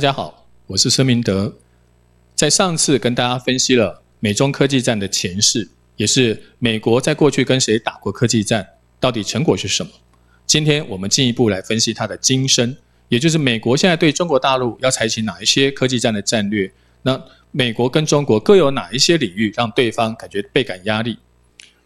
大家好，我是孙明德。在上次跟大家分析了美中科技战的前世，也是美国在过去跟谁打过科技战，到底成果是什么？今天我们进一步来分析它的今生，也就是美国现在对中国大陆要采取哪一些科技战的战略？那美国跟中国各有哪一些领域让对方感觉倍感压力？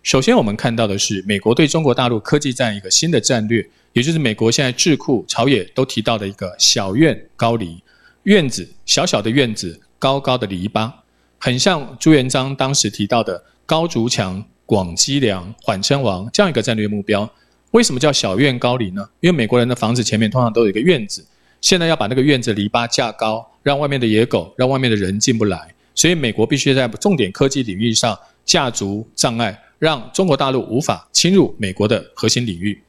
首先，我们看到的是美国对中国大陆科技战一个新的战略，也就是美国现在智库、朝野都提到的一个小院高篱。院子小小的院子，高高的篱笆，很像朱元璋当时提到的高筑墙、广积粮、缓称王这样一个战略目标。为什么叫小院高篱呢？因为美国人的房子前面通常都有一个院子，现在要把那个院子篱笆架高，让外面的野狗、让外面的人进不来。所以美国必须在重点科技领域上架足障碍，让中国大陆无法侵入美国的核心领域。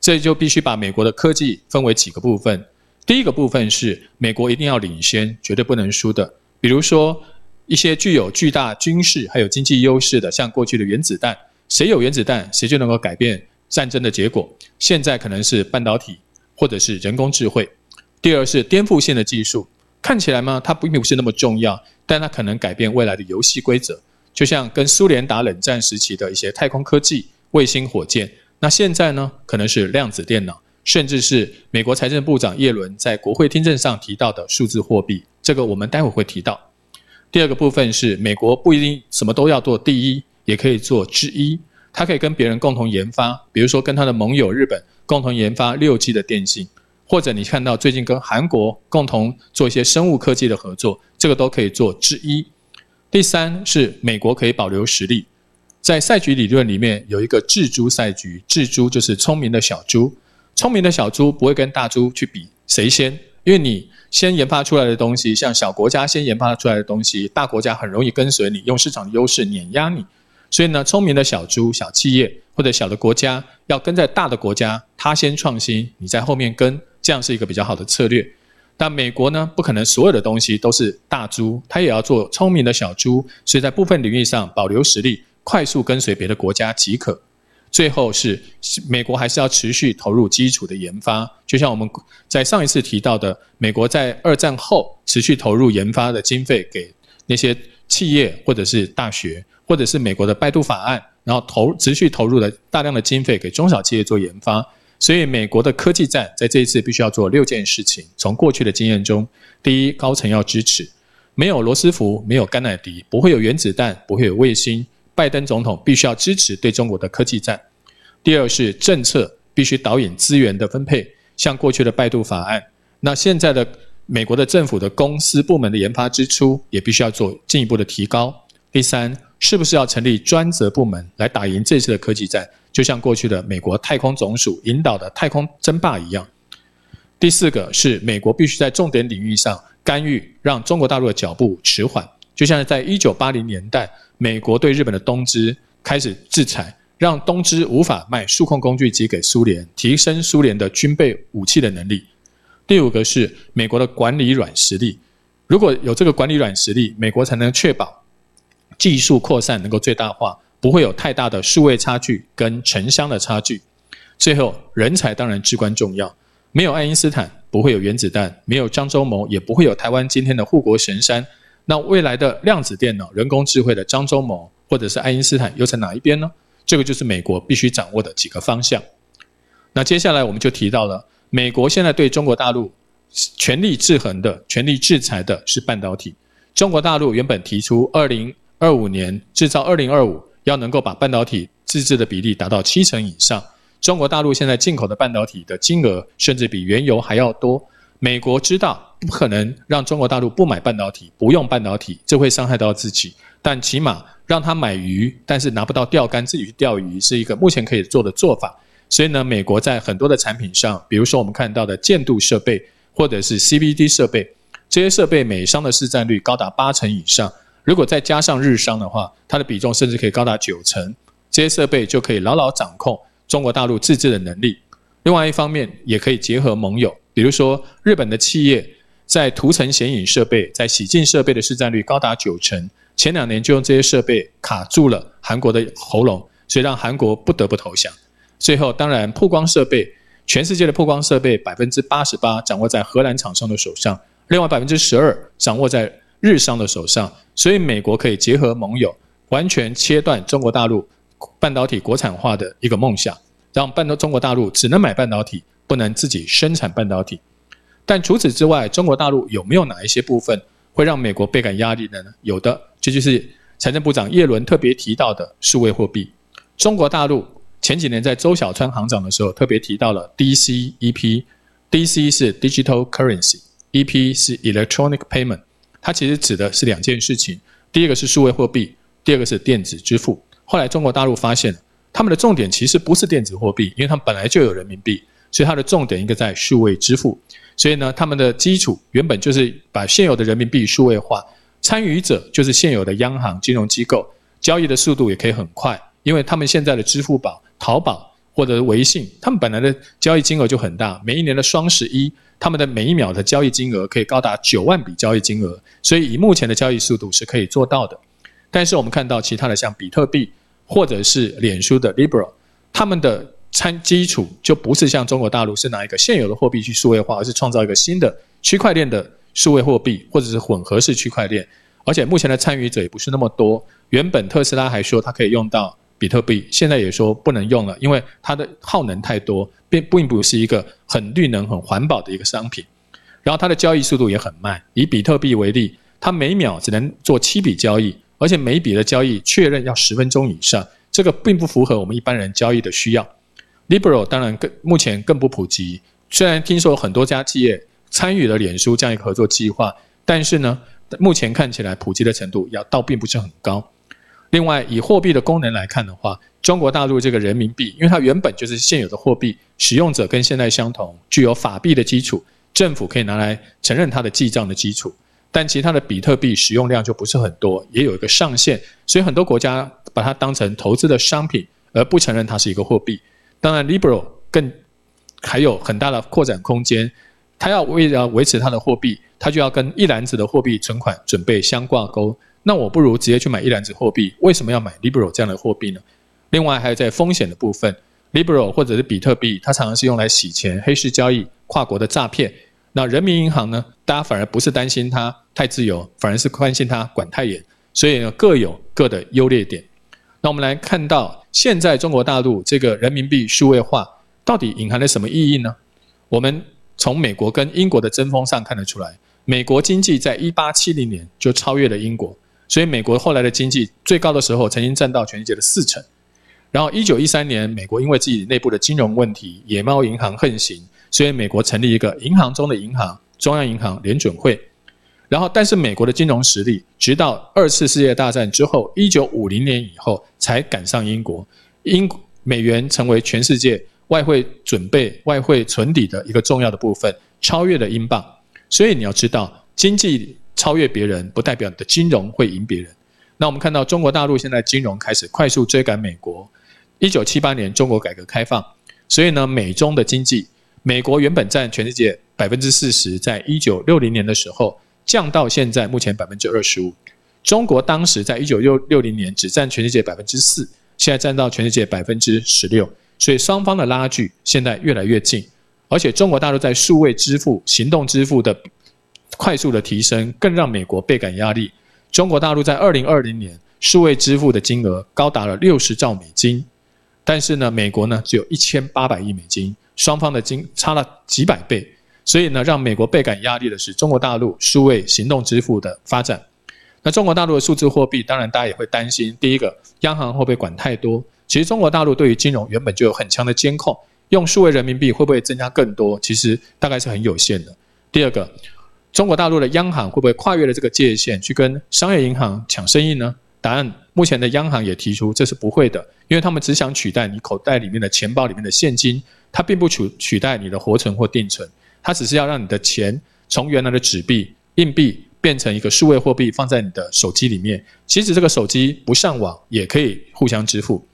这就必须把美国的科技分为几个部分。第一个部分是美国一定要领先，绝对不能输的。比如说一些具有巨大军事还有经济优势的，像过去的原子弹，谁有原子弹，谁就能够改变战争的结果。现在可能是半导体或者是人工智慧。第二是颠覆性的技术，看起来嘛，它并不是那么重要，但它可能改变未来的游戏规则。就像跟苏联打冷战时期的一些太空科技、卫星火箭，那现在呢，可能是量子电脑。甚至是美国财政部长耶伦在国会听证上提到的数字货币，这个我们待会会提到。第二个部分是美国不一定什么都要做第一，也可以做之一，它可以跟别人共同研发，比如说跟它的盟友日本共同研发六 G 的电信，或者你看到最近跟韩国共同做一些生物科技的合作，这个都可以做之一。第三是美国可以保留实力，在赛局理论里面有一个智猪赛局，智猪就是聪明的小猪。聪明的小猪不会跟大猪去比谁先，因为你先研发出来的东西，像小国家先研发出来的东西，大国家很容易跟随你，用市场的优势碾压你。所以呢，聪明的小猪、小企业或者小的国家要跟在大的国家，他先创新，你在后面跟，这样是一个比较好的策略。但美国呢，不可能所有的东西都是大猪，它也要做聪明的小猪，所以在部分领域上保留实力，快速跟随别的国家即可。最后是美国还是要持续投入基础的研发，就像我们在上一次提到的，美国在二战后持续投入研发的经费给那些企业或者是大学，或者是美国的拜杜法案，然后投持续投入了大量的经费给中小企业做研发。所以美国的科技战在这一次必须要做六件事情。从过去的经验中，第一，高层要支持，没有罗斯福，没有甘乃迪，不会有原子弹，不会有卫星。拜登总统必须要支持对中国的科技战。第二是政策必须导引资源的分配，像过去的拜杜法案。那现在的美国的政府的公司部门的研发支出也必须要做进一步的提高。第三，是不是要成立专责部门来打赢这次的科技战？就像过去的美国太空总署引导的太空争霸一样。第四个是美国必须在重点领域上干预，让中国大陆的脚步迟缓。就像在一九八零年代。美国对日本的东芝开始制裁，让东芝无法卖数控工具机给苏联，提升苏联的军备武器的能力。第五个是美国的管理软实力，如果有这个管理软实力，美国才能确保技术扩散能够最大化，不会有太大的数位差距跟城乡的差距。最后，人才当然至关重要，没有爱因斯坦，不会有原子弹；没有张忠谋，也不会有台湾今天的护国神山。那未来的量子电脑、人工智慧的张忠谋或者是爱因斯坦又在哪一边呢？这个就是美国必须掌握的几个方向。那接下来我们就提到了，美国现在对中国大陆全力制衡的、全力制裁的是半导体。中国大陆原本提出，二零二五年制造二零二五要能够把半导体自制的比例达到七成以上。中国大陆现在进口的半导体的金额甚至比原油还要多。美国知道不可能让中国大陆不买半导体、不用半导体，这会伤害到自己。但起码让他买鱼，但是拿不到钓竿自己去钓鱼，是一个目前可以做的做法。所以呢，美国在很多的产品上，比如说我们看到的建度设备或者是 CVD 设备，这些设备美商的市占率高达八成以上。如果再加上日商的话，它的比重甚至可以高达九成。这些设备就可以牢牢掌控中国大陆自制的能力。另外一方面，也可以结合盟友。比如说，日本的企业在涂层显影设备、在洗净设备的市占率高达九成，前两年就用这些设备卡住了韩国的喉咙，所以让韩国不得不投降。最后，当然曝光设备，全世界的曝光设备百分之八十八掌握在荷兰厂商的手上，另外百分之十二掌握在日商的手上，所以美国可以结合盟友，完全切断中国大陆半导体国产化的一个梦想，让半导中国大陆只能买半导体，不能自己生产半导体。但除此之外，中国大陆有没有哪一些部分会让美国倍感压力的呢？有的，这就是财政部长耶伦特别提到的数位货币。中国大陆前几年在周小川行长的时候特别提到了 DCEP，DC 是 Digital Currency，EP 是 Electronic Payment。它其实指的是两件事情，第一个是数位货币，第二个是电子支付。后来中国大陆发现，他们的重点其实不是电子货币，因为他们本来就有人民币，所以它的重点应该在数位支付。所以呢，他们的基础原本就是把现有的人民币数位化，参与者就是现有的央行、金融机构，交易的速度也可以很快，因为他们现在的支付宝、淘宝或者微信，他们本来的交易金额就很大，每一年的双十一，他们的每一秒的交易金额可以高达九万笔交易金额，所以以目前的交易速度是可以做到的。但是我们看到其他的像比特币或者是脸书的 Libra，他们的。参基础就不是像中国大陆是拿一个现有的货币去数位化，而是创造一个新的区块链的数位货币，或者是混合式区块链。而且目前的参与者也不是那么多。原本特斯拉还说它可以用到比特币，现在也说不能用了，因为它的耗能太多，并并不是一个很绿能、很环保的一个商品。然后它的交易速度也很慢。以比特币为例，它每秒只能做七笔交易，而且每笔的交易确认要十分钟以上，这个并不符合我们一般人交易的需要。Liberal 当然更目前更不普及，虽然听说很多家企业参与了脸书这样一个合作计划，但是呢，目前看起来普及的程度要倒并不是很高。另外，以货币的功能来看的话，中国大陆这个人民币，因为它原本就是现有的货币，使用者跟现在相同，具有法币的基础，政府可以拿来承认它的记账的基础。但其他的比特币使用量就不是很多，也有一个上限，所以很多国家把它当成投资的商品，而不承认它是一个货币。当然，liberal 更还有很大的扩展空间。它要为了维持它的货币，它就要跟一篮子的货币存款准备相挂钩。那我不如直接去买一篮子货币，为什么要买 liberal 这样的货币呢？另外，还有在风险的部分，liberal 或者是比特币，它常常是用来洗钱、黑市交易、跨国的诈骗。那人民银行呢？大家反而不是担心它太自由，反而是关心它管太严。所以呢，各有各的优劣点。那我们来看到。现在中国大陆这个人民币数位化到底隐含了什么意义呢？我们从美国跟英国的争锋上看得出来，美国经济在一八七零年就超越了英国，所以美国后来的经济最高的时候曾经占到全世界的四成。然后一九一三年，美国因为自己内部的金融问题，野猫银行横行，所以美国成立一个银行中的银行——中央银行联准会。然后，但是美国的金融实力，直到二次世界大战之后，一九五零年以后才赶上英国。英美元成为全世界外汇准备、外汇存底的一个重要的部分，超越了英镑。所以你要知道，经济超越别人，不代表你的金融会赢别人。那我们看到中国大陆现在金融开始快速追赶美国。一九七八年中国改革开放，所以呢，美中的经济，美国原本占全世界百分之四十，在一九六零年的时候。降到现在目前百分之二十五，中国当时在一九六六零年只占全世界百分之四，现在占到全世界百分之十六，所以双方的拉锯现在越来越近，而且中国大陆在数位支付、行动支付的快速的提升，更让美国倍感压力。中国大陆在二零二零年数位支付的金额高达了六十兆美金，但是呢，美国呢只有一千八百亿美金，双方的金差了几百倍。所以呢，让美国倍感压力的是中国大陆数位行动支付的发展。那中国大陆的数字货币，当然大家也会担心：第一个，央行会不会管太多？其实中国大陆对于金融原本就有很强的监控，用数位人民币会不会增加更多？其实大概是很有限的。第二个，中国大陆的央行会不会跨越了这个界限，去跟商业银行抢生意呢？答案，目前的央行也提出这是不会的，因为他们只想取代你口袋里面的钱包里面的现金，它并不取取代你的活存或定存。它只是要让你的钱从原来的纸币、硬币变成一个数位货币，放在你的手机里面。其实这个手机不上网也可以互相支付。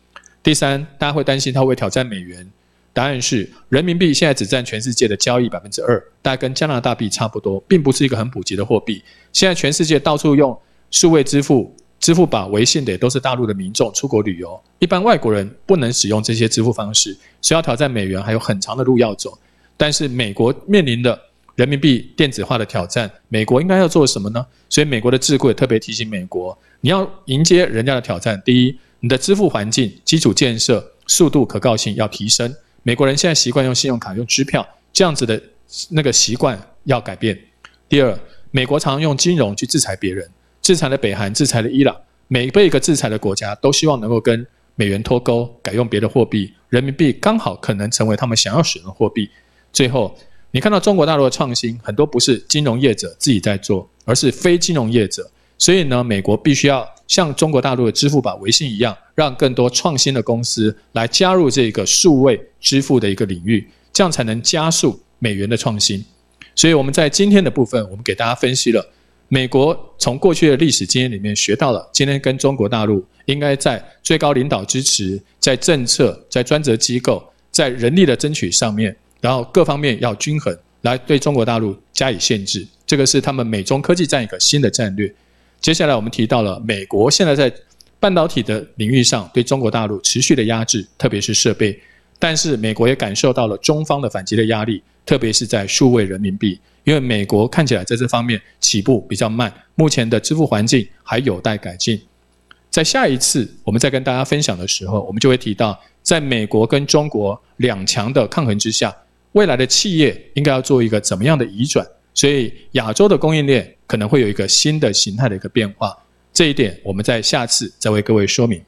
第三，大家会担心它会挑战美元。答案是，人民币现在只占全世界的交易百分之二，大概跟加拿大币差不多，并不是一个很普及的货币。现在全世界到处用数位支付，支付宝、微信的也都是大陆的民众出国旅游，一般外国人不能使用这些支付方式，所以要挑战美元还有很长的路要走。但是美国面临的人民币电子化的挑战，美国应该要做什么呢？所以美国的智库也特别提醒美国，你要迎接人家的挑战。第一，你的支付环境、基础建设、速度、可靠性要提升。美国人现在习惯用信用卡、用支票，这样子的那个习惯要改变。第二，美国常用金融去制裁别人，制裁了北韩，制裁了伊朗，每被一个制裁的国家都希望能够跟美元脱钩，改用别的货币，人民币刚好可能成为他们想要使用的货币。最后，你看到中国大陆的创新很多不是金融业者自己在做，而是非金融业者。所以呢，美国必须要像中国大陆的支付宝、微信一样，让更多创新的公司来加入这个数位支付的一个领域，这样才能加速美元的创新。所以我们在今天的部分，我们给大家分析了美国从过去的历史经验里面学到了，今天跟中国大陆应该在最高领导支持、在政策、在专责机构、在人力的争取上面，然后各方面要均衡，来对中国大陆加以限制。这个是他们美中科技战一个新的战略。接下来我们提到了美国现在在半导体的领域上对中国大陆持续的压制，特别是设备。但是美国也感受到了中方的反击的压力，特别是在数位人民币，因为美国看起来在这方面起步比较慢，目前的支付环境还有待改进。在下一次我们再跟大家分享的时候，我们就会提到，在美国跟中国两强的抗衡之下，未来的企业应该要做一个怎么样的移转。所以亚洲的供应链可能会有一个新的形态的一个变化，这一点我们在下次再为各位说明。